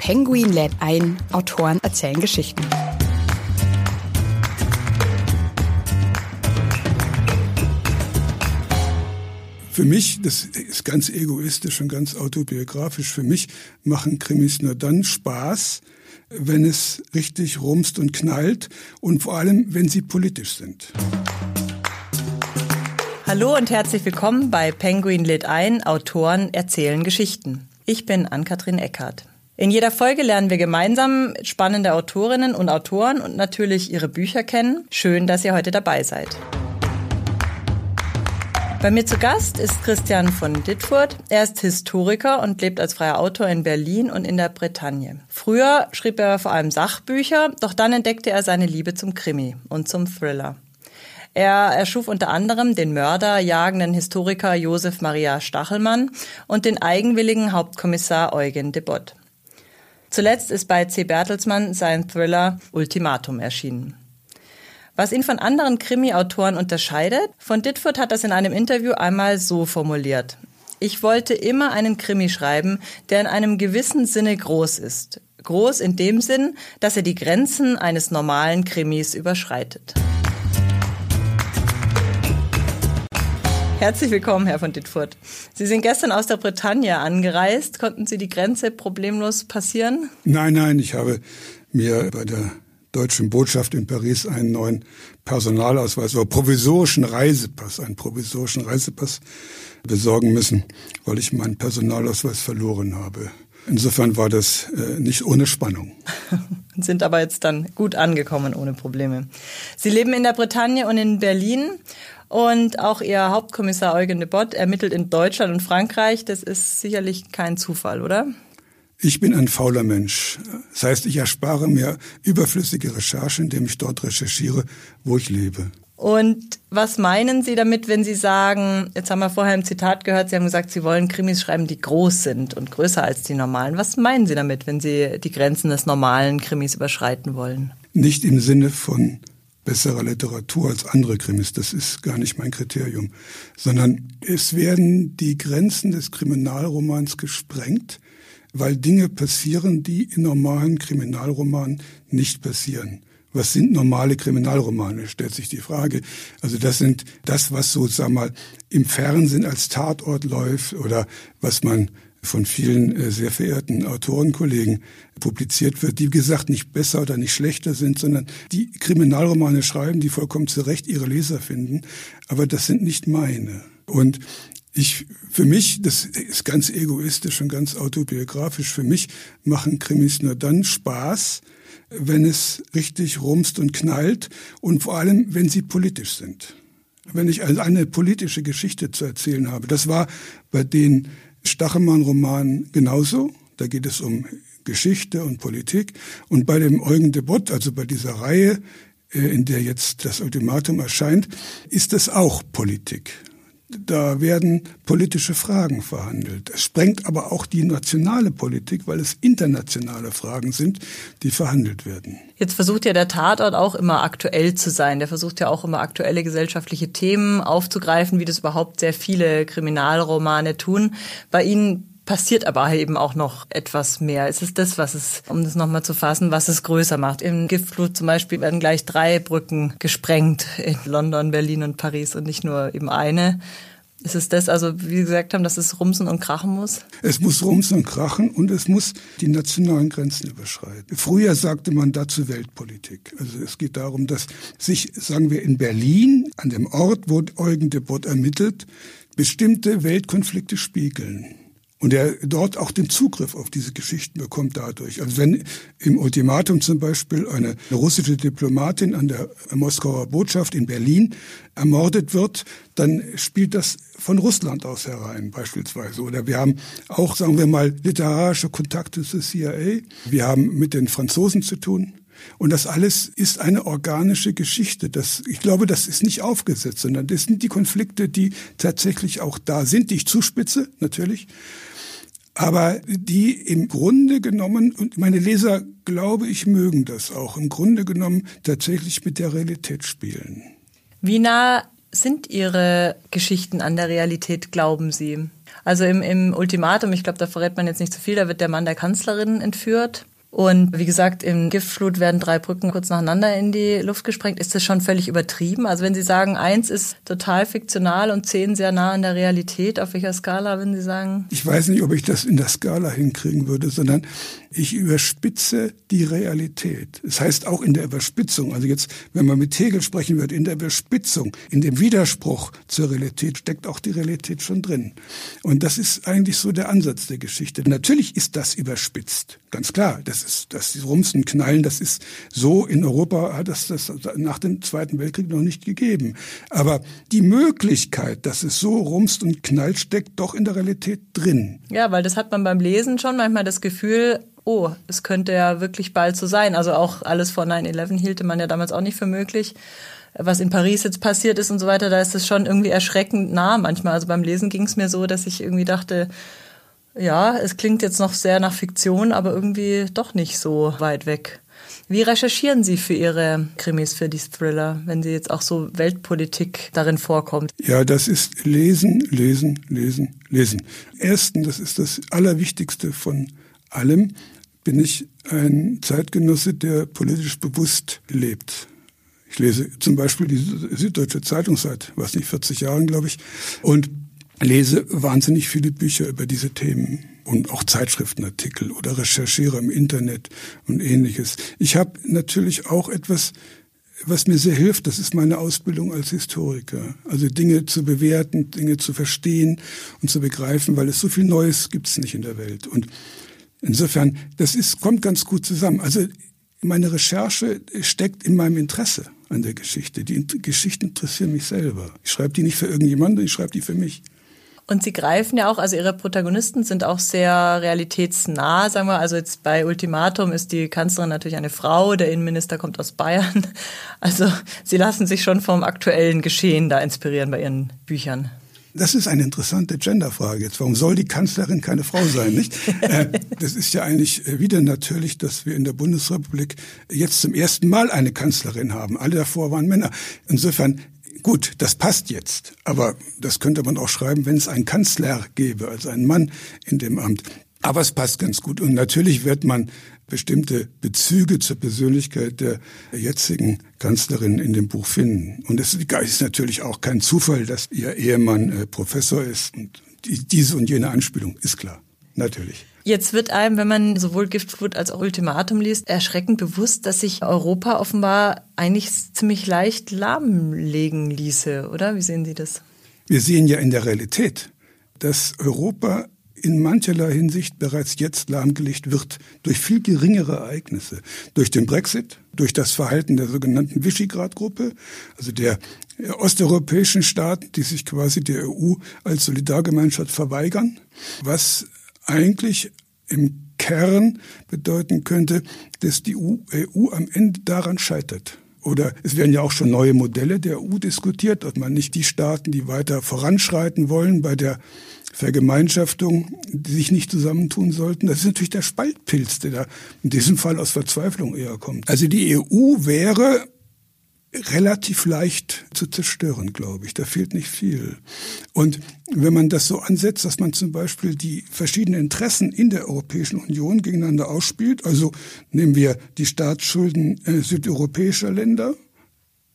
Penguin lädt ein, Autoren erzählen Geschichten. Für mich, das ist ganz egoistisch und ganz autobiografisch, für mich machen Krimis nur dann Spaß, wenn es richtig rumst und knallt und vor allem, wenn sie politisch sind. Hallo und herzlich willkommen bei Penguin lädt ein, Autoren erzählen Geschichten. Ich bin Ann-Kathrin Eckhardt. In jeder Folge lernen wir gemeinsam spannende Autorinnen und Autoren und natürlich ihre Bücher kennen. Schön, dass ihr heute dabei seid. Bei mir zu Gast ist Christian von Dittfurt. Er ist Historiker und lebt als freier Autor in Berlin und in der Bretagne. Früher schrieb er vor allem Sachbücher, doch dann entdeckte er seine Liebe zum Krimi und zum Thriller. Er erschuf unter anderem den Mörder jagenden Historiker Josef Maria Stachelmann und den eigenwilligen Hauptkommissar Eugen de Bott. Zuletzt ist bei C. Bertelsmann sein Thriller Ultimatum erschienen. Was ihn von anderen Krimi-Autoren unterscheidet, von Ditford hat das in einem Interview einmal so formuliert. Ich wollte immer einen Krimi schreiben, der in einem gewissen Sinne groß ist. Groß in dem Sinn, dass er die Grenzen eines normalen Krimis überschreitet. Herzlich willkommen, Herr von Dittfurt. Sie sind gestern aus der Bretagne angereist. Konnten Sie die Grenze problemlos passieren? Nein, nein, ich habe mir bei der deutschen Botschaft in Paris einen neuen Personalausweis oder provisorischen Reisepass, einen provisorischen Reisepass besorgen müssen, weil ich meinen Personalausweis verloren habe. Insofern war das äh, nicht ohne Spannung. Sind aber jetzt dann gut angekommen ohne Probleme. Sie leben in der Bretagne und in Berlin und auch ihr Hauptkommissar Eugen de Bott ermittelt in Deutschland und Frankreich. Das ist sicherlich kein Zufall, oder? Ich bin ein fauler Mensch. Das heißt, ich erspare mir überflüssige Recherche, indem ich dort recherchiere, wo ich lebe. Und was meinen Sie damit, wenn Sie sagen, jetzt haben wir vorher im Zitat gehört, Sie haben gesagt, Sie wollen Krimis schreiben, die groß sind und größer als die normalen. Was meinen Sie damit, wenn Sie die Grenzen des normalen Krimis überschreiten wollen? Nicht im Sinne von besserer Literatur als andere Krimis. Das ist gar nicht mein Kriterium. Sondern es werden die Grenzen des Kriminalromans gesprengt, weil Dinge passieren, die in normalen Kriminalromanen nicht passieren. Was sind normale Kriminalromane, stellt sich die Frage. Also das sind das, was so, sag mal, im Fernsehen als Tatort läuft oder was man von vielen äh, sehr verehrten Autorenkollegen publiziert wird, die wie gesagt nicht besser oder nicht schlechter sind, sondern die Kriminalromane schreiben, die vollkommen zu Recht ihre Leser finden, aber das sind nicht meine. Und ich, für mich, das ist ganz egoistisch und ganz autobiografisch, für mich machen Krimis nur dann Spaß, wenn es richtig rumst und knallt und vor allem, wenn sie politisch sind. Wenn ich also eine politische Geschichte zu erzählen habe. Das war bei den Stachelmann-Roman genauso. Da geht es um Geschichte und Politik. Und bei dem Eugen de Bott, also bei dieser Reihe, äh, in der jetzt das Ultimatum erscheint, ist es auch Politik. Da werden politische Fragen verhandelt. Es sprengt aber auch die nationale Politik, weil es internationale Fragen sind, die verhandelt werden. Jetzt versucht ja der Tatort auch immer aktuell zu sein. Der versucht ja auch immer aktuelle gesellschaftliche Themen aufzugreifen, wie das überhaupt sehr viele Kriminalromane tun. Bei Ihnen passiert aber eben auch noch etwas mehr. Es ist das, was es, um das nochmal zu fassen, was es größer macht. Im Giftflut zum Beispiel werden gleich drei Brücken gesprengt in London, Berlin und Paris und nicht nur eben eine. Ist es das, also wie Sie gesagt haben, dass es rumsen und krachen muss? Es muss rumsen und krachen und es muss die nationalen Grenzen überschreiten. Früher sagte man dazu Weltpolitik. Also es geht darum, dass sich, sagen wir, in Berlin, an dem Ort, wo Eugen de Bott ermittelt, bestimmte Weltkonflikte spiegeln. Und er dort auch den Zugriff auf diese Geschichten bekommt dadurch. Also wenn im Ultimatum zum Beispiel eine russische Diplomatin an der Moskauer Botschaft in Berlin ermordet wird, dann spielt das von Russland aus herein beispielsweise. Oder wir haben auch, sagen wir mal, literarische Kontakte zur CIA. Wir haben mit den Franzosen zu tun. Und das alles ist eine organische Geschichte. Das, ich glaube, das ist nicht aufgesetzt, sondern das sind die Konflikte, die tatsächlich auch da sind, die ich zuspitze, natürlich aber die im Grunde genommen, und meine Leser, glaube ich, mögen das auch, im Grunde genommen tatsächlich mit der Realität spielen. Wie nah sind Ihre Geschichten an der Realität, glauben Sie? Also im, im Ultimatum, ich glaube, da verrät man jetzt nicht zu viel, da wird der Mann der Kanzlerin entführt. Und wie gesagt, im Giftflut werden drei Brücken kurz nacheinander in die Luft gesprengt. Ist das schon völlig übertrieben? Also wenn Sie sagen, eins ist total fiktional und zehn sehr nah an der Realität, auf welcher Skala würden Sie sagen? Ich weiß nicht, ob ich das in der Skala hinkriegen würde, sondern ich überspitze die Realität. Das heißt auch in der Überspitzung, also jetzt, wenn man mit Hegel sprechen wird, in der Überspitzung, in dem Widerspruch zur Realität steckt auch die Realität schon drin. Und das ist eigentlich so der Ansatz der Geschichte. Natürlich ist das überspitzt, ganz klar. Das ist, das ist Rumsen, Knallen, das ist so in Europa hat es das nach dem Zweiten Weltkrieg noch nicht gegeben. Aber die Möglichkeit, dass es so rumst und knallt, steckt doch in der Realität drin. Ja, weil das hat man beim Lesen schon manchmal das Gefühl, oh, es könnte ja wirklich bald so sein. Also auch alles vor 9-11 hielte man ja damals auch nicht für möglich. Was in Paris jetzt passiert ist und so weiter, da ist es schon irgendwie erschreckend nah manchmal. Also beim Lesen ging es mir so, dass ich irgendwie dachte, ja, es klingt jetzt noch sehr nach Fiktion, aber irgendwie doch nicht so weit weg. Wie recherchieren Sie für Ihre Krimis, für die Thriller, wenn Sie jetzt auch so Weltpolitik darin vorkommt? Ja, das ist Lesen, Lesen, Lesen, Lesen. Erstens, das ist das Allerwichtigste von allem bin ich ein Zeitgenosse, der politisch bewusst lebt. Ich lese zum Beispiel die Süddeutsche Zeitung seit, was nicht, 40 Jahren, glaube ich, und lese wahnsinnig viele Bücher über diese Themen und auch Zeitschriftenartikel oder recherchiere im Internet und ähnliches. Ich habe natürlich auch etwas, was mir sehr hilft, das ist meine Ausbildung als Historiker. Also Dinge zu bewerten, Dinge zu verstehen und zu begreifen, weil es so viel Neues gibt es nicht in der Welt. Und Insofern, das ist, kommt ganz gut zusammen. Also meine Recherche steckt in meinem Interesse an der Geschichte. Die Geschichten interessieren mich selber. Ich schreibe die nicht für irgendjemanden, ich schreibe die für mich. Und sie greifen ja auch, also ihre Protagonisten sind auch sehr realitätsnah, sagen wir. Also jetzt bei Ultimatum ist die Kanzlerin natürlich eine Frau, der Innenminister kommt aus Bayern. Also sie lassen sich schon vom aktuellen Geschehen da inspirieren bei ihren Büchern. Das ist eine interessante Genderfrage jetzt. Warum soll die Kanzlerin keine Frau sein, nicht? Äh, das ist ja eigentlich äh, wieder natürlich, dass wir in der Bundesrepublik jetzt zum ersten Mal eine Kanzlerin haben. Alle davor waren Männer. Insofern Gut, das passt jetzt, aber das könnte man auch schreiben, wenn es einen Kanzler gäbe, also einen Mann in dem Amt. Aber es passt ganz gut. Und natürlich wird man bestimmte Bezüge zur Persönlichkeit der jetzigen Kanzlerin in dem Buch finden. Und es ist natürlich auch kein Zufall, dass ihr Ehemann äh, Professor ist. Und diese und jene Anspielung ist klar. Natürlich. Jetzt wird einem, wenn man sowohl Giftflut als auch Ultimatum liest, erschreckend bewusst, dass sich Europa offenbar eigentlich ziemlich leicht lahmlegen ließe, oder? Wie sehen Sie das? Wir sehen ja in der Realität, dass Europa in mancherlei Hinsicht bereits jetzt lahmgelegt wird durch viel geringere Ereignisse. Durch den Brexit, durch das Verhalten der sogenannten Visegrad-Gruppe, also der osteuropäischen Staaten, die sich quasi der EU als Solidargemeinschaft verweigern, was eigentlich im Kern bedeuten könnte, dass die EU e am Ende daran scheitert. Oder es werden ja auch schon neue Modelle der EU diskutiert, ob man nicht die Staaten, die weiter voranschreiten wollen bei der Vergemeinschaftung, die sich nicht zusammentun sollten. Das ist natürlich der Spaltpilz, der da in diesem Fall aus Verzweiflung eher kommt. Also die EU wäre relativ leicht zu zerstören, glaube ich. Da fehlt nicht viel. Und wenn man das so ansetzt, dass man zum Beispiel die verschiedenen Interessen in der Europäischen Union gegeneinander ausspielt, also nehmen wir die Staatsschulden äh, südeuropäischer Länder,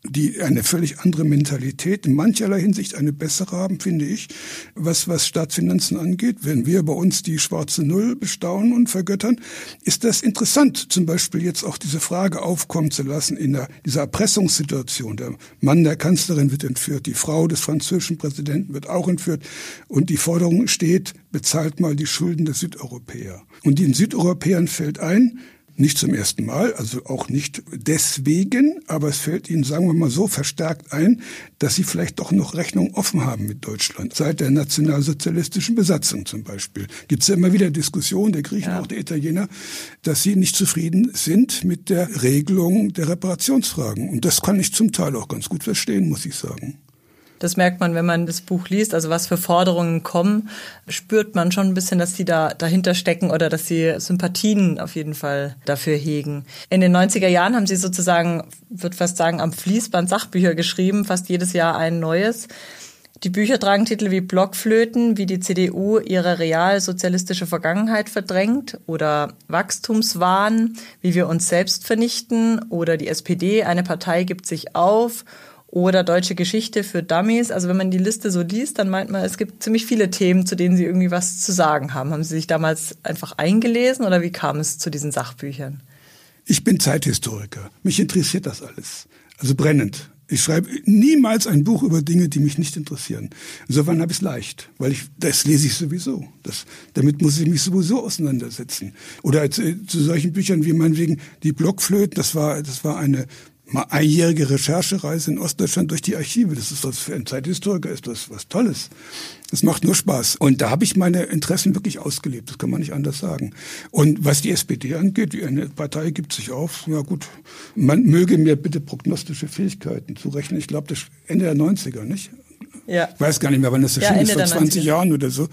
die eine völlig andere Mentalität, in mancherlei Hinsicht eine bessere haben, finde ich, was, was Staatsfinanzen angeht. Wenn wir bei uns die schwarze Null bestaunen und vergöttern, ist das interessant, zum Beispiel jetzt auch diese Frage aufkommen zu lassen in der, dieser Erpressungssituation. Der Mann der Kanzlerin wird entführt, die Frau des französischen Präsidenten wird auch entführt und die Forderung steht, bezahlt mal die Schulden der Südeuropäer. Und den Südeuropäern fällt ein, nicht zum ersten Mal, also auch nicht deswegen, aber es fällt ihnen, sagen wir mal so, verstärkt ein, dass sie vielleicht doch noch Rechnung offen haben mit Deutschland. Seit der nationalsozialistischen Besatzung zum Beispiel gibt es ja immer wieder Diskussionen der Griechen, ja. auch der Italiener, dass sie nicht zufrieden sind mit der Regelung der Reparationsfragen. Und das kann ich zum Teil auch ganz gut verstehen, muss ich sagen. Das merkt man, wenn man das Buch liest, also was für Forderungen kommen, spürt man schon ein bisschen, dass die da dahinter stecken oder dass sie Sympathien auf jeden Fall dafür hegen. In den 90er Jahren haben sie sozusagen, würde fast sagen, am Fließband Sachbücher geschrieben, fast jedes Jahr ein neues. Die Bücher tragen Titel wie Blockflöten, wie die CDU ihre realsozialistische Vergangenheit verdrängt oder Wachstumswahn, wie wir uns selbst vernichten oder die SPD, eine Partei gibt sich auf oder deutsche Geschichte für Dummies. Also wenn man die Liste so liest, dann meint man, es gibt ziemlich viele Themen, zu denen Sie irgendwie was zu sagen haben. Haben Sie sich damals einfach eingelesen oder wie kam es zu diesen Sachbüchern? Ich bin Zeithistoriker. Mich interessiert das alles. Also brennend. Ich schreibe niemals ein Buch über Dinge, die mich nicht interessieren. Insofern habe ich es leicht, weil ich das lese ich sowieso. Das, damit muss ich mich sowieso auseinandersetzen. Oder zu, zu solchen Büchern wie meinetwegen die Blockflöten. Das war das war eine mal einjährige Recherchereise in Ostdeutschland durch die Archive. Das ist was für einen Zeithistoriker ist das was Tolles. Das macht nur Spaß. Und da habe ich meine Interessen wirklich ausgelebt. Das kann man nicht anders sagen. Und was die SPD angeht, die eine Partei gibt sich auf. Ja gut, man möge mir bitte prognostische Fähigkeiten zurechnen. Ich glaube, das Ende der 90er, nicht? Ja. Ich weiß gar nicht mehr, wann das erschienen ja, ist, vor 20 Jahren oder so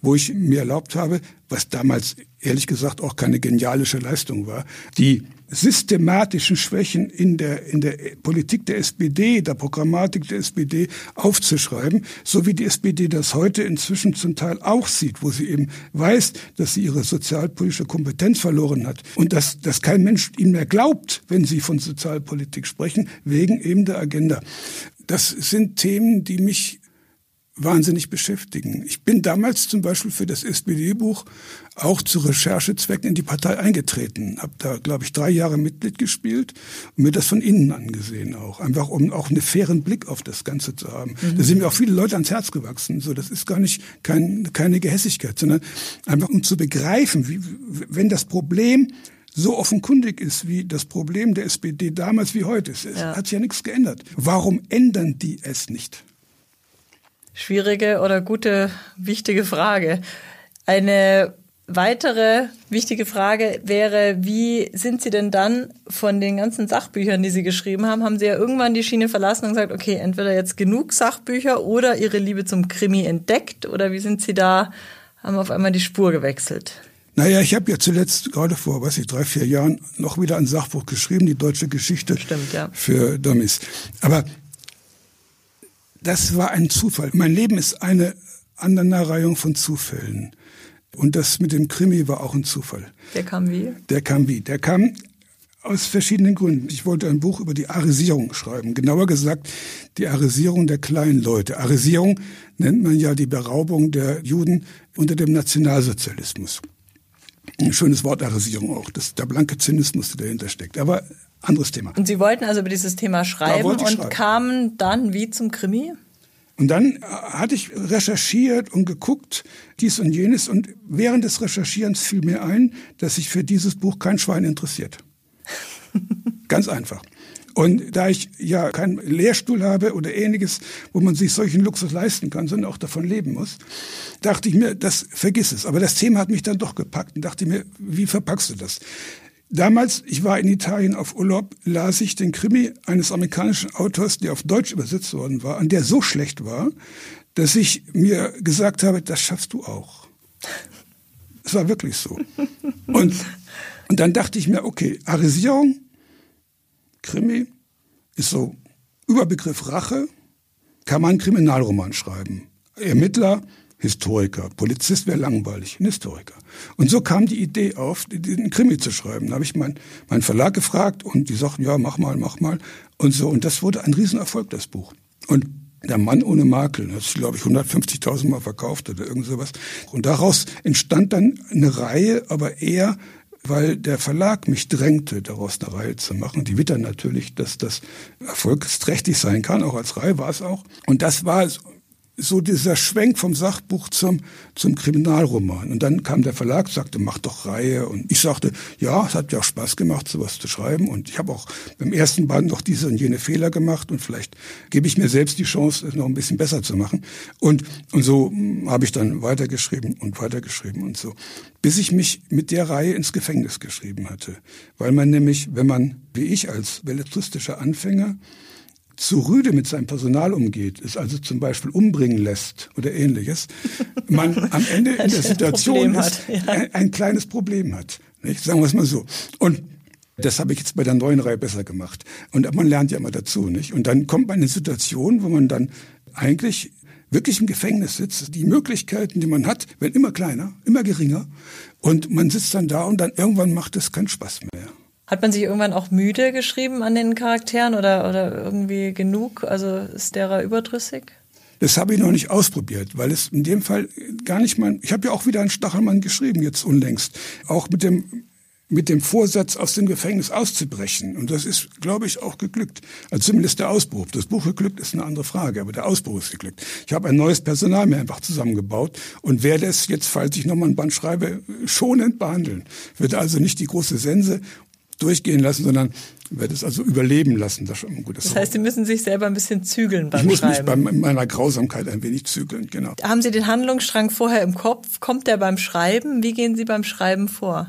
wo ich mir erlaubt habe, was damals ehrlich gesagt auch keine genialische Leistung war, die systematischen Schwächen in der, in der Politik der SPD, der Programmatik der SPD aufzuschreiben, so wie die SPD das heute inzwischen zum Teil auch sieht, wo sie eben weiß, dass sie ihre sozialpolitische Kompetenz verloren hat und dass, dass kein Mensch ihnen mehr glaubt, wenn sie von Sozialpolitik sprechen, wegen eben der Agenda. Das sind Themen, die mich wahnsinnig beschäftigen. Ich bin damals zum Beispiel für das SPD-Buch auch zu Recherchezwecken in die Partei eingetreten, habe da, glaube ich, drei Jahre Mitglied gespielt und mir das von innen angesehen auch, einfach um auch einen fairen Blick auf das Ganze zu haben. Mhm. Da sind mir auch viele Leute ans Herz gewachsen. So, das ist gar nicht kein, keine Gehässigkeit, sondern einfach um zu begreifen, wie, wenn das Problem so offenkundig ist wie das Problem der SPD damals wie heute. Es ja. hat sich ja nichts geändert. Warum ändern die es nicht? Schwierige oder gute, wichtige Frage. Eine weitere wichtige Frage wäre, wie sind Sie denn dann von den ganzen Sachbüchern, die Sie geschrieben haben, haben Sie ja irgendwann die Schiene verlassen und gesagt, okay, entweder jetzt genug Sachbücher oder Ihre Liebe zum Krimi entdeckt oder wie sind Sie da, haben auf einmal die Spur gewechselt? Naja, ich habe ja zuletzt gerade vor, weiß ich, drei, vier Jahren noch wieder ein Sachbuch geschrieben, die deutsche Geschichte Stimmt, ja. für Dummies. Aber das war ein Zufall. Mein Leben ist eine Aneinanderreihung von Zufällen. Und das mit dem Krimi war auch ein Zufall. Der kam wie? Der kam wie? Der kam aus verschiedenen Gründen. Ich wollte ein Buch über die Arisierung schreiben. Genauer gesagt, die Arisierung der kleinen Leute. Arisierung nennt man ja die Beraubung der Juden unter dem Nationalsozialismus. Ein schönes Wort Arisierung auch, das der blanke Zynismus, der dahinter steckt. Aber anderes Thema. Und Sie wollten also über dieses Thema schreiben und schreiben. kamen dann wie zum Krimi? Und dann äh, hatte ich recherchiert und geguckt, dies und jenes. Und während des Recherchierens fiel mir ein, dass sich für dieses Buch kein Schwein interessiert. Ganz einfach. Und da ich ja keinen Lehrstuhl habe oder ähnliches, wo man sich solchen Luxus leisten kann, sondern auch davon leben muss, dachte ich mir, das vergiss es. Aber das Thema hat mich dann doch gepackt und dachte mir, wie verpackst du das? Damals, ich war in Italien auf Urlaub, las ich den Krimi eines amerikanischen Autors, der auf Deutsch übersetzt worden war, und der so schlecht war, dass ich mir gesagt habe, das schaffst du auch. Es war wirklich so. Und, und dann dachte ich mir, okay, Arisierung, Krimi, ist so Überbegriff Rache, kann man einen Kriminalroman schreiben. Ermittler, Historiker. Polizist wäre langweilig, ein Historiker. Und so kam die Idee auf, diesen Krimi zu schreiben. Da habe ich meinen mein Verlag gefragt und die sagten, ja, mach mal, mach mal. Und so. Und das wurde ein Riesenerfolg, das Buch. Und der Mann ohne Makel, das ist, glaube ich, 150.000 Mal verkauft oder irgend sowas. Und daraus entstand dann eine Reihe, aber eher weil der Verlag mich drängte, daraus eine Reihe zu machen. Die wittern natürlich, dass das erfolgsträchtig sein kann, auch als Reihe war es auch. Und das war so dieser Schwenk vom Sachbuch zum, zum Kriminalroman. Und dann kam der Verlag, sagte, mach doch Reihe. Und ich sagte, ja, es hat ja auch Spaß gemacht, sowas zu schreiben. Und ich habe auch beim ersten Band noch diese und jene Fehler gemacht. Und vielleicht gebe ich mir selbst die Chance, es noch ein bisschen besser zu machen. Und, und so hm, habe ich dann weitergeschrieben und weitergeschrieben und so. Bis ich mich mit der Reihe ins Gefängnis geschrieben hatte. Weil man nämlich, wenn man, wie ich als belletristischer Anfänger, zu rüde mit seinem Personal umgeht, es also zum Beispiel umbringen lässt oder ähnliches, man am Ende in der Situation ist, ja. ein, ein, kleines Problem hat. Nicht? Sagen wir es mal so. Und das habe ich jetzt bei der neuen Reihe besser gemacht. Und man lernt ja immer dazu. Nicht? Und dann kommt man in eine Situation, wo man dann eigentlich wirklich im Gefängnis sitzt, die Möglichkeiten, die man hat, werden immer kleiner, immer geringer. Und man sitzt dann da und dann irgendwann macht es keinen Spaß mehr. Hat man sich irgendwann auch müde geschrieben an den Charakteren oder, oder irgendwie genug? Also ist derer überdrüssig? Das habe ich noch nicht ausprobiert, weil es in dem Fall gar nicht mein. Ich habe ja auch wieder einen Stachelmann geschrieben jetzt unlängst, auch mit dem mit dem Vorsatz, aus dem Gefängnis auszubrechen. Und das ist, glaube ich, auch geglückt. Also zumindest der Ausbruch. Das Buch geglückt ist eine andere Frage, aber der Ausbruch ist geglückt. Ich habe ein neues Personal mir einfach zusammengebaut und werde es jetzt, falls ich nochmal ein Band schreibe, schonend behandeln. Werde also nicht die große Sense durchgehen lassen, sondern werde es also überleben lassen. Das, das, das heißt, Sie müssen sich selber ein bisschen zügeln beim Schreiben. Ich muss Schreiben. mich bei meiner Grausamkeit ein wenig zügeln, genau. Haben Sie den Handlungsstrang vorher im Kopf? Kommt der beim Schreiben? Wie gehen Sie beim Schreiben vor?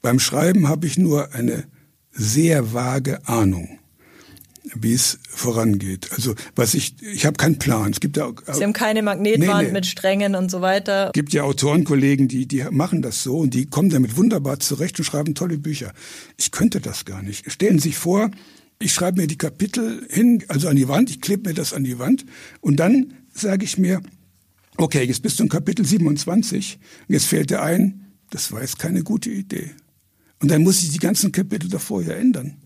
Beim Schreiben habe ich nur eine sehr vage Ahnung, wie es vorangeht. Also was ich, ich habe keinen Plan. Es gibt ja, Sie haben keine Magnetwand nee, nee. mit Strängen und so weiter. Es gibt ja Autorenkollegen, die, die machen das so und die kommen damit wunderbar zurecht und schreiben tolle Bücher. Ich könnte das gar nicht. Stellen Sie sich vor, ich schreibe mir die Kapitel hin, also an die Wand, ich klebe mir das an die Wand und dann sage ich mir, okay, jetzt bist du in Kapitel 27, jetzt fehlt dir ein, das war jetzt keine gute Idee. Und dann muss ich die ganzen Kapitel davor ja ändern.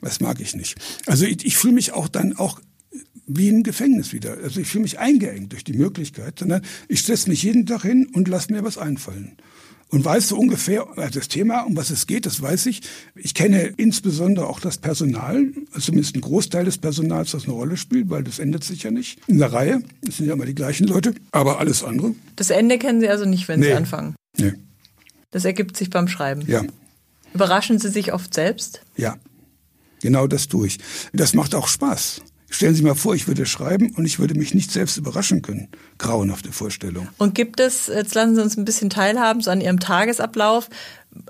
Das mag ich nicht. Also ich, ich fühle mich auch dann auch wie im Gefängnis wieder. Also ich fühle mich eingeengt durch die Möglichkeit, sondern ich setze mich jeden Tag hin und lasse mir was einfallen. Und weiß so ungefähr, also das Thema, um was es geht, das weiß ich. Ich kenne insbesondere auch das Personal, also zumindest ein Großteil des Personals, das eine Rolle spielt, weil das ändert sich ja nicht in der Reihe. Das sind ja immer die gleichen Leute, aber alles andere. Das Ende kennen Sie also nicht, wenn nee. Sie anfangen? Nee. Das ergibt sich beim Schreiben? Ja. Überraschen Sie sich oft selbst? Ja, genau das tue ich. Das macht auch Spaß. Stellen Sie mal vor, ich würde schreiben und ich würde mich nicht selbst überraschen können. Grauenhafte Vorstellung. Und gibt es, jetzt lassen Sie uns ein bisschen teilhaben, so an Ihrem Tagesablauf.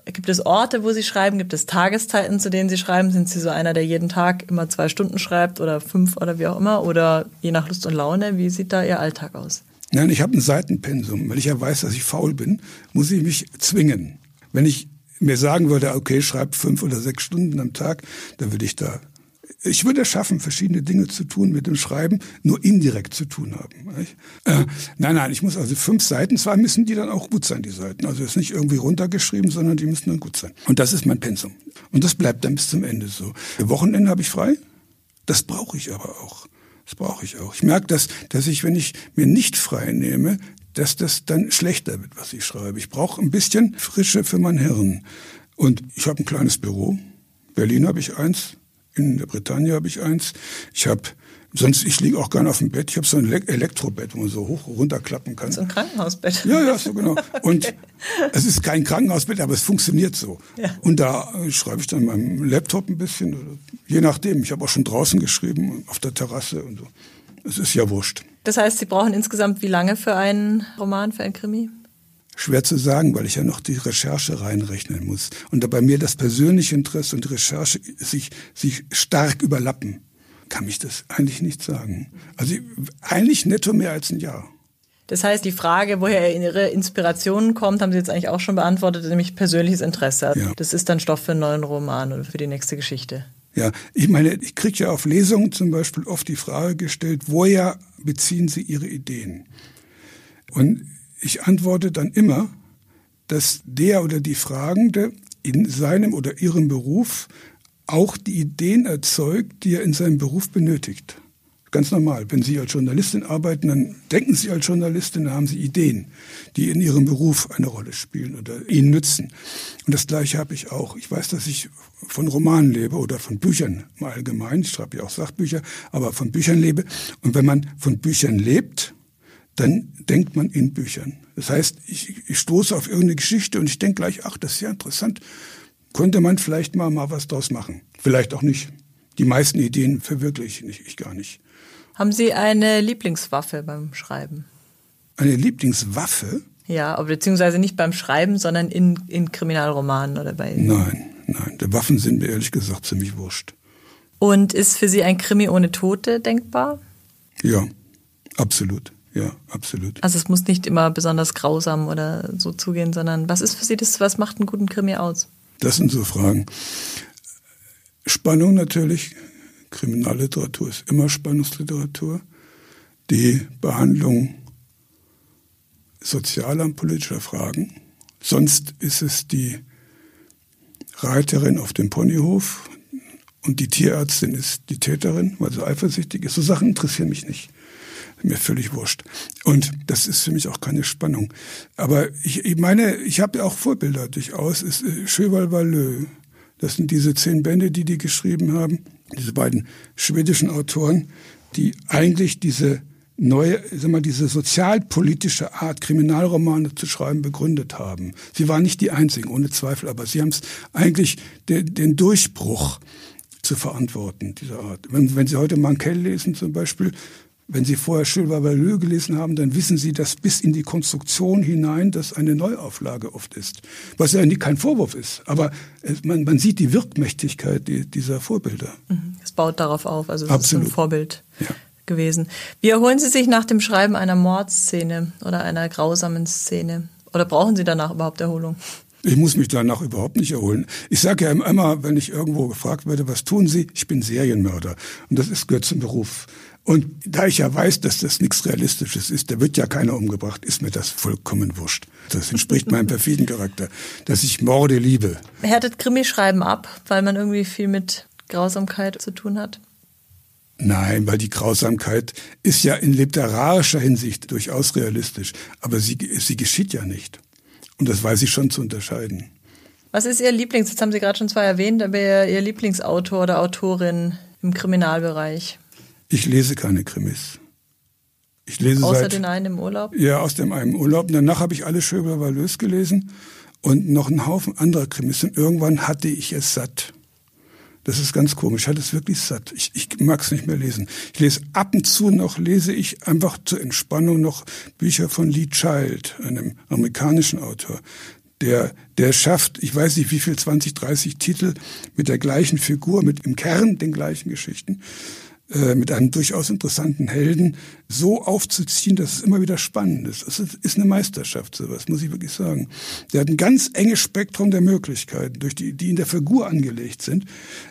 Gibt es Orte, wo Sie schreiben? Gibt es Tageszeiten, zu denen Sie schreiben? Sind Sie so einer, der jeden Tag immer zwei Stunden schreibt oder fünf oder wie auch immer? Oder je nach Lust und Laune? Wie sieht da Ihr Alltag aus? Nein, ich habe ein Seitenpensum. Weil ich ja weiß, dass ich faul bin, muss ich mich zwingen. Wenn ich mir sagen würde, okay, schreib fünf oder sechs Stunden am Tag, dann würde ich da ich würde es schaffen, verschiedene Dinge zu tun mit dem Schreiben, nur indirekt zu tun haben. Äh, nein, nein, ich muss also fünf Seiten, zwar müssen die dann auch gut sein, die Seiten. Also es ist nicht irgendwie runtergeschrieben, sondern die müssen dann gut sein. Und das ist mein Pensum. Und das bleibt dann bis zum Ende so. Wochenende habe ich frei, das brauche ich aber auch. Das brauche ich auch. Ich merke, dass, dass ich, wenn ich mir nicht frei nehme, dass das dann schlechter wird, was ich schreibe. Ich brauche ein bisschen Frische für mein Hirn. Und ich habe ein kleines Büro. Berlin habe ich eins, in der Bretagne habe ich eins. Ich habe Sonst, ich liege auch gerne auf dem Bett. Ich habe so ein Elektrobett, wo man so hoch runterklappen kann. So ein Krankenhausbett. Ja, ja, so genau. Und es ist kein Krankenhausbett, aber es funktioniert so. Ja. Und da äh, schreibe ich dann meinem Laptop ein bisschen, je nachdem. Ich habe auch schon draußen geschrieben, auf der Terrasse und so. Es ist ja wurscht. Das heißt, Sie brauchen insgesamt wie lange für einen Roman, für ein Krimi? Schwer zu sagen, weil ich ja noch die Recherche reinrechnen muss. Und da bei mir das persönliche Interesse und die Recherche sich, sich stark überlappen, kann ich das eigentlich nicht sagen. Also eigentlich netto mehr als ein Jahr. Das heißt, die Frage, woher Ihre Inspiration kommt, haben Sie jetzt eigentlich auch schon beantwortet, nämlich persönliches Interesse. Ja. Das ist dann Stoff für einen neuen Roman oder für die nächste Geschichte. Ja, ich meine, ich kriege ja auf Lesungen zum Beispiel oft die Frage gestellt, woher beziehen Sie Ihre Ideen? Und ich antworte dann immer, dass der oder die Fragende in seinem oder ihrem Beruf auch die Ideen erzeugt, die er in seinem Beruf benötigt. Ganz normal. Wenn Sie als Journalistin arbeiten, dann denken Sie als Journalistin, dann haben Sie Ideen, die in Ihrem Beruf eine Rolle spielen oder Ihnen nützen. Und das Gleiche habe ich auch. Ich weiß, dass ich von Romanen lebe oder von Büchern im Allgemeinen. Ich schreibe ja auch Sachbücher, aber von Büchern lebe. Und wenn man von Büchern lebt, dann denkt man in Büchern. Das heißt, ich, ich stoße auf irgendeine Geschichte und ich denke gleich, ach, das ist ja interessant. Könnte man vielleicht mal, mal was draus machen. Vielleicht auch nicht. Die meisten Ideen verwirkliche ich, ich gar nicht. Haben Sie eine Lieblingswaffe beim Schreiben? Eine Lieblingswaffe? Ja, aber beziehungsweise nicht beim Schreiben, sondern in, in Kriminalromanen oder bei. Nein, nein. Die Waffen sind mir ehrlich gesagt ziemlich wurscht. Und ist für Sie ein Krimi ohne Tote denkbar? Ja, absolut. Ja, absolut. Also es muss nicht immer besonders grausam oder so zugehen, sondern was ist für Sie das, was macht einen guten Krimi aus? Das sind so Fragen. Spannung natürlich, Kriminalliteratur ist immer Spannungsliteratur. die Behandlung sozialer und politischer Fragen. Sonst ist es die Reiterin auf dem Ponyhof und die Tierärztin ist die Täterin, weil sie eifersüchtig ist. So Sachen interessieren mich nicht. Mir völlig wurscht. Und das ist für mich auch keine Spannung. Aber ich, ich meine, ich habe ja auch Vorbilder durchaus. Ist äh, Cheval Valleux. Das sind diese zehn Bände, die die geschrieben haben. Diese beiden schwedischen Autoren, die eigentlich diese neue, sag mal, diese sozialpolitische Art, Kriminalromane zu schreiben, begründet haben. Sie waren nicht die einzigen, ohne Zweifel, aber sie haben es eigentlich den, den Durchbruch zu verantworten, dieser Art. Wenn, wenn Sie heute Mankell lesen zum Beispiel, wenn Sie vorher Valleux gelesen haben, dann wissen Sie, dass bis in die Konstruktion hinein das eine Neuauflage oft ist. Was ja kein Vorwurf ist. Aber man, man sieht die Wirkmächtigkeit dieser Vorbilder. Mhm. Es baut darauf auf. Also es Absolut. ist ein Vorbild. Ja gewesen. Wie erholen Sie sich nach dem Schreiben einer Mordszene oder einer grausamen Szene? Oder brauchen Sie danach überhaupt Erholung? Ich muss mich danach überhaupt nicht erholen. Ich sage ja immer, wenn ich irgendwo gefragt werde, was tun Sie? Ich bin Serienmörder. Und das ist gehört zum Beruf. Und da ich ja weiß, dass das nichts Realistisches ist, da wird ja keiner umgebracht, ist mir das vollkommen wurscht. Das entspricht meinem perfiden Charakter, dass ich Morde liebe. Härtet Krimi-Schreiben ab, weil man irgendwie viel mit Grausamkeit zu tun hat? Nein, weil die Grausamkeit ist ja in literarischer Hinsicht durchaus realistisch, aber sie, sie geschieht ja nicht. Und das weiß ich schon zu unterscheiden. Was ist Ihr Lieblings, jetzt haben Sie gerade schon zwei erwähnt, aber Ihr Lieblingsautor oder Autorin im Kriminalbereich? Ich lese keine Krimis. Ich lese Außer seit, den einen im Urlaub? Ja, aus dem einen Urlaub. Und danach habe ich alle Schöber Valös gelesen und noch einen Haufen anderer Krimis. Und irgendwann hatte ich es satt. Das ist ganz komisch. Ich hatte es wirklich satt. Ich, ich mag es nicht mehr lesen. Ich lese ab und zu noch, lese ich einfach zur Entspannung noch Bücher von Lee Child, einem amerikanischen Autor. Der, der schafft, ich weiß nicht wie viel, 20, 30 Titel mit der gleichen Figur, mit im Kern den gleichen Geschichten. Äh, mit einem durchaus interessanten Helden so aufzuziehen, dass es immer wieder spannend ist. Das ist eine Meisterschaft, sowas, muss ich wirklich sagen. Der hat ein ganz enges Spektrum der Möglichkeiten, durch die, die in der Figur angelegt sind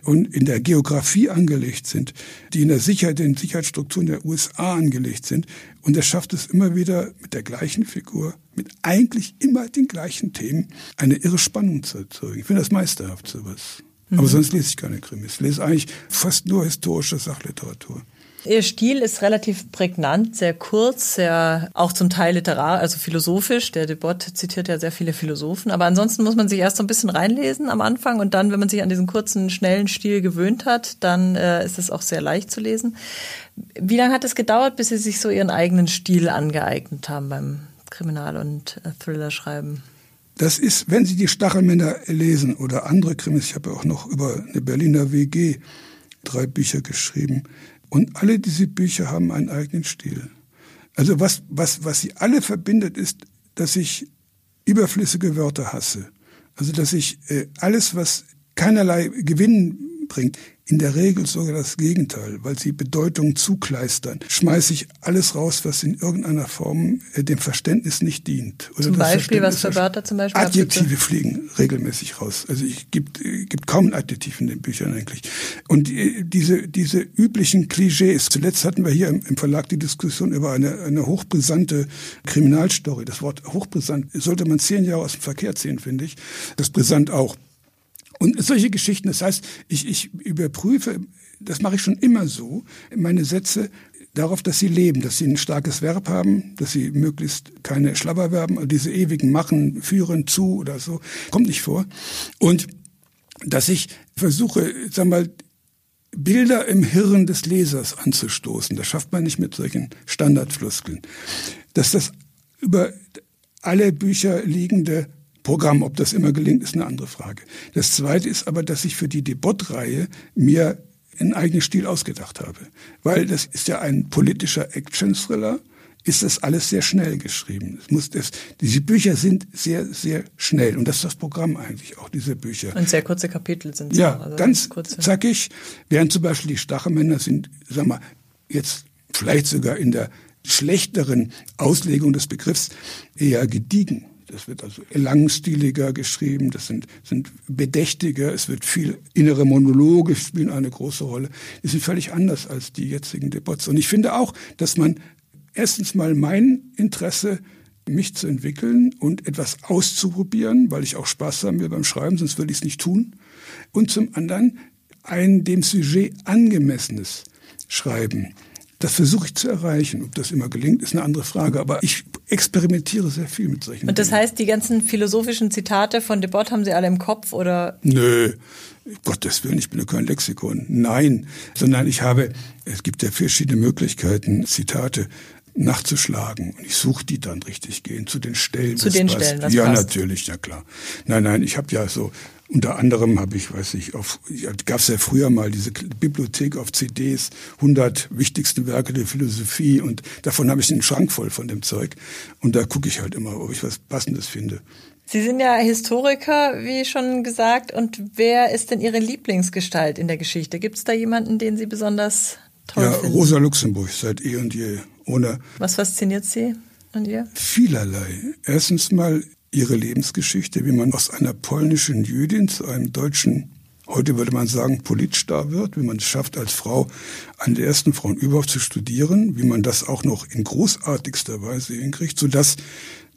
und in der Geografie angelegt sind, die in der Sicherheit, den Sicherheitsstrukturen der USA angelegt sind. Und er schafft es immer wieder mit der gleichen Figur, mit eigentlich immer den gleichen Themen, eine irre Spannung zu erzeugen. Ich finde das meisterhaft, sowas. Aber mhm. sonst lese ich keine Krimis. Ich lese eigentlich fast nur historische Sachliteratur. Ihr Stil ist relativ prägnant, sehr kurz, sehr auch zum Teil literar, also philosophisch. Der Debott zitiert ja sehr viele Philosophen. Aber ansonsten muss man sich erst so ein bisschen reinlesen am Anfang und dann, wenn man sich an diesen kurzen, schnellen Stil gewöhnt hat, dann äh, ist es auch sehr leicht zu lesen. Wie lange hat es gedauert, bis Sie sich so Ihren eigenen Stil angeeignet haben beim Kriminal- und äh, Thriller-Schreiben? Das ist, wenn Sie die Stachelmänner lesen oder andere Krimis, ich habe auch noch über eine Berliner WG drei Bücher geschrieben. Und alle diese Bücher haben einen eigenen Stil. Also was, was, was sie alle verbindet, ist, dass ich überflüssige Wörter hasse. Also dass ich äh, alles, was keinerlei Gewinn bringt, in der Regel sogar das Gegenteil, weil sie Bedeutung zukleistern. Schmeiße ich alles raus, was in irgendeiner Form äh, dem Verständnis nicht dient. Oder zum Beispiel, was für Wörter zum Beispiel? Adjektive fliegen regelmäßig raus. Also ich gibt, äh, gibt kaum ein Adjektiv in den Büchern eigentlich. Und die, diese, diese üblichen Klischees. Zuletzt hatten wir hier im, im Verlag die Diskussion über eine, eine hochbrisante Kriminalstory. Das Wort hochbrisant sollte man zehn Jahre aus dem Verkehr ziehen, finde ich. Das brisant auch. Und solche Geschichten, das heißt, ich, ich überprüfe, das mache ich schon immer so, meine Sätze darauf, dass sie leben, dass sie ein starkes Verb haben, dass sie möglichst keine Schlabberverben, also diese ewigen Machen, führen, zu oder so, kommt nicht vor. Und dass ich versuche, sag mal, Bilder im Hirn des Lesers anzustoßen. Das schafft man nicht mit solchen Standardfloskeln. Dass das über alle Bücher liegende Programm. Ob das immer gelingt, ist eine andere Frage. Das Zweite ist aber, dass ich für die Debott-Reihe mir einen eigenen Stil ausgedacht habe. Weil das ist ja ein politischer Action-Thriller, ist das alles sehr schnell geschrieben. Es muss das, diese Bücher sind sehr, sehr schnell. Und das ist das Programm eigentlich, auch diese Bücher. Und sehr kurze Kapitel sind sie. Ja, also ganz kurze. zackig. Während zum Beispiel die Stachelmänner sind, sag mal, jetzt vielleicht sogar in der schlechteren Auslegung des Begriffs eher gediegen. Das wird also langstiliger geschrieben, das sind, sind bedächtiger, es wird viel innere Monologe spielen eine große Rolle. Die sind völlig anders als die jetzigen Debatten. Und ich finde auch, dass man erstens mal mein Interesse, mich zu entwickeln und etwas auszuprobieren, weil ich auch Spaß haben will beim Schreiben, sonst würde ich es nicht tun. Und zum anderen ein dem Sujet angemessenes Schreiben. Das versuche ich zu erreichen. Ob das immer gelingt, ist eine andere Frage. Aber ich experimentiere sehr viel mit solchen Und das Dingen. heißt, die ganzen philosophischen Zitate von Debord haben Sie alle im Kopf oder? Nö. Gottes Willen, ich bin ja kein Lexikon. Nein. Sondern ich habe, es gibt ja verschiedene Möglichkeiten, Zitate nachzuschlagen. Und ich suche die dann richtig gehen zu den Stellen. Zu den passt. Stellen, was Ja, passt. natürlich, ja klar. Nein, nein, ich habe ja so unter anderem habe ich, weiß ich, auf, gab es ja früher mal diese Bibliothek auf CDs, 100 wichtigsten Werke der Philosophie und davon habe ich einen Schrank voll von dem Zeug und da gucke ich halt immer, ob ich was Passendes finde. Sie sind ja Historiker, wie schon gesagt, und wer ist denn Ihre Lieblingsgestalt in der Geschichte? Gibt es da jemanden, den Sie besonders toll ja, finden? Rosa Luxemburg seit eh und je. Ohne Was fasziniert Sie an ihr? Vielerlei. Erstens mal ihre Lebensgeschichte, wie man aus einer polnischen Jüdin zu einem deutschen, heute würde man sagen, Politstar wird, wie man es schafft, als Frau eine der ersten Frauen überhaupt zu studieren, wie man das auch noch in großartigster Weise hinkriegt, sodass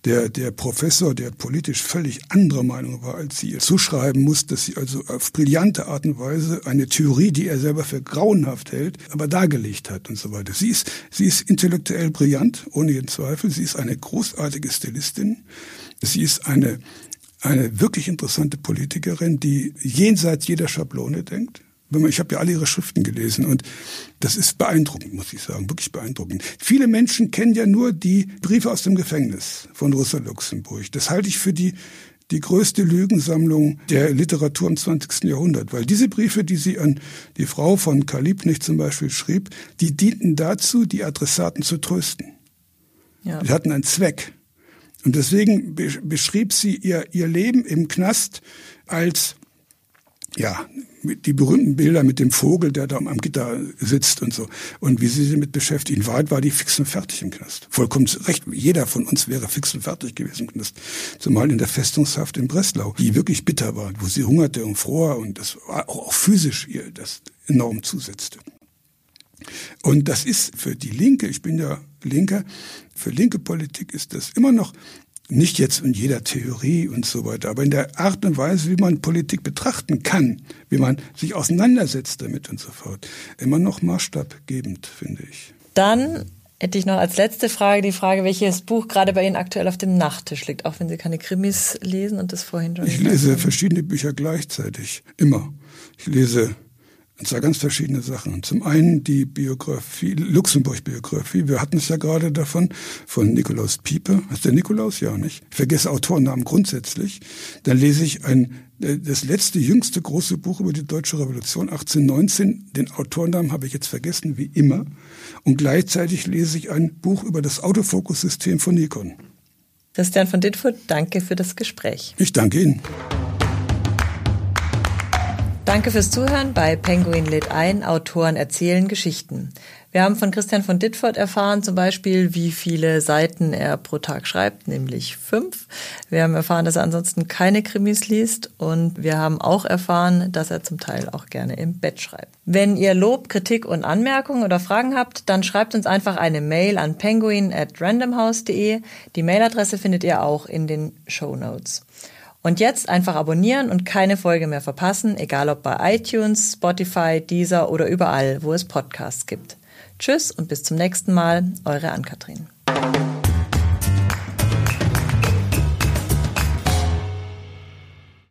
der, der Professor, der politisch völlig anderer Meinung war als sie, zuschreiben muss, dass sie also auf brillante Art und Weise eine Theorie, die er selber für grauenhaft hält, aber dargelegt hat und so weiter. Sie ist, sie ist intellektuell brillant, ohne jeden Zweifel. Sie ist eine großartige Stilistin. Sie ist eine, eine wirklich interessante Politikerin, die jenseits jeder Schablone denkt. Ich habe ja alle ihre Schriften gelesen und das ist beeindruckend, muss ich sagen, wirklich beeindruckend. Viele Menschen kennen ja nur die Briefe aus dem Gefängnis von Rosa Luxemburg. Das halte ich für die die größte Lügensammlung der Literatur im 20. Jahrhundert, weil diese Briefe, die sie an die Frau von Karl Liebknecht zum Beispiel schrieb, die dienten dazu, die Adressaten zu trösten. Ja. Die hatten einen Zweck. Und deswegen beschrieb sie ihr, ihr Leben im Knast als ja, die berühmten Bilder mit dem Vogel, der da am Gitter sitzt und so. Und wie sie sich damit beschäftigt. In Wahrheit war die fix und fertig im Knast. Vollkommen recht. Jeder von uns wäre fix und fertig gewesen im Knast. Zumal in der Festungshaft in Breslau, die wirklich bitter war, wo sie hungerte und fror und das war auch, auch physisch ihr das enorm zusetzte. Und das ist für die Linke, ich bin ja Linker, für linke Politik ist das immer noch nicht jetzt in jeder Theorie und so weiter, aber in der Art und Weise, wie man Politik betrachten kann, wie man sich auseinandersetzt damit und so fort, immer noch maßstabgebend, finde ich. Dann hätte ich noch als letzte Frage die Frage, welches Buch gerade bei Ihnen aktuell auf dem Nachttisch liegt, auch wenn Sie keine Krimis lesen und das vorhin schon. Ich lese verschiedene Bücher gleichzeitig, immer. Ich lese und zwar ganz verschiedene Sachen. Zum einen die Biografie, Luxemburg-Biografie. Wir hatten es ja gerade davon, von Nikolaus Piepe. Ist der Nikolaus? Ja, nicht? Ich vergesse Autorennamen grundsätzlich. Dann lese ich ein, äh, das letzte, jüngste große Buch über die Deutsche Revolution, 1819. Den Autorennamen habe ich jetzt vergessen, wie immer. Und gleichzeitig lese ich ein Buch über das Autofokussystem von Nikon. Christian von Dittfurt, danke für das Gespräch. Ich danke Ihnen. Danke fürs Zuhören bei Penguin lädt ein, Autoren erzählen Geschichten. Wir haben von Christian von Dittfurt erfahren, zum Beispiel, wie viele Seiten er pro Tag schreibt, nämlich fünf. Wir haben erfahren, dass er ansonsten keine Krimis liest und wir haben auch erfahren, dass er zum Teil auch gerne im Bett schreibt. Wenn ihr Lob, Kritik und Anmerkungen oder Fragen habt, dann schreibt uns einfach eine Mail an penguin at randomhouse.de. Die Mailadresse findet ihr auch in den Show Notes. Und jetzt einfach abonnieren und keine Folge mehr verpassen, egal ob bei iTunes, Spotify, Deezer oder überall, wo es Podcasts gibt. Tschüss und bis zum nächsten Mal, eure Ann-Kathrin.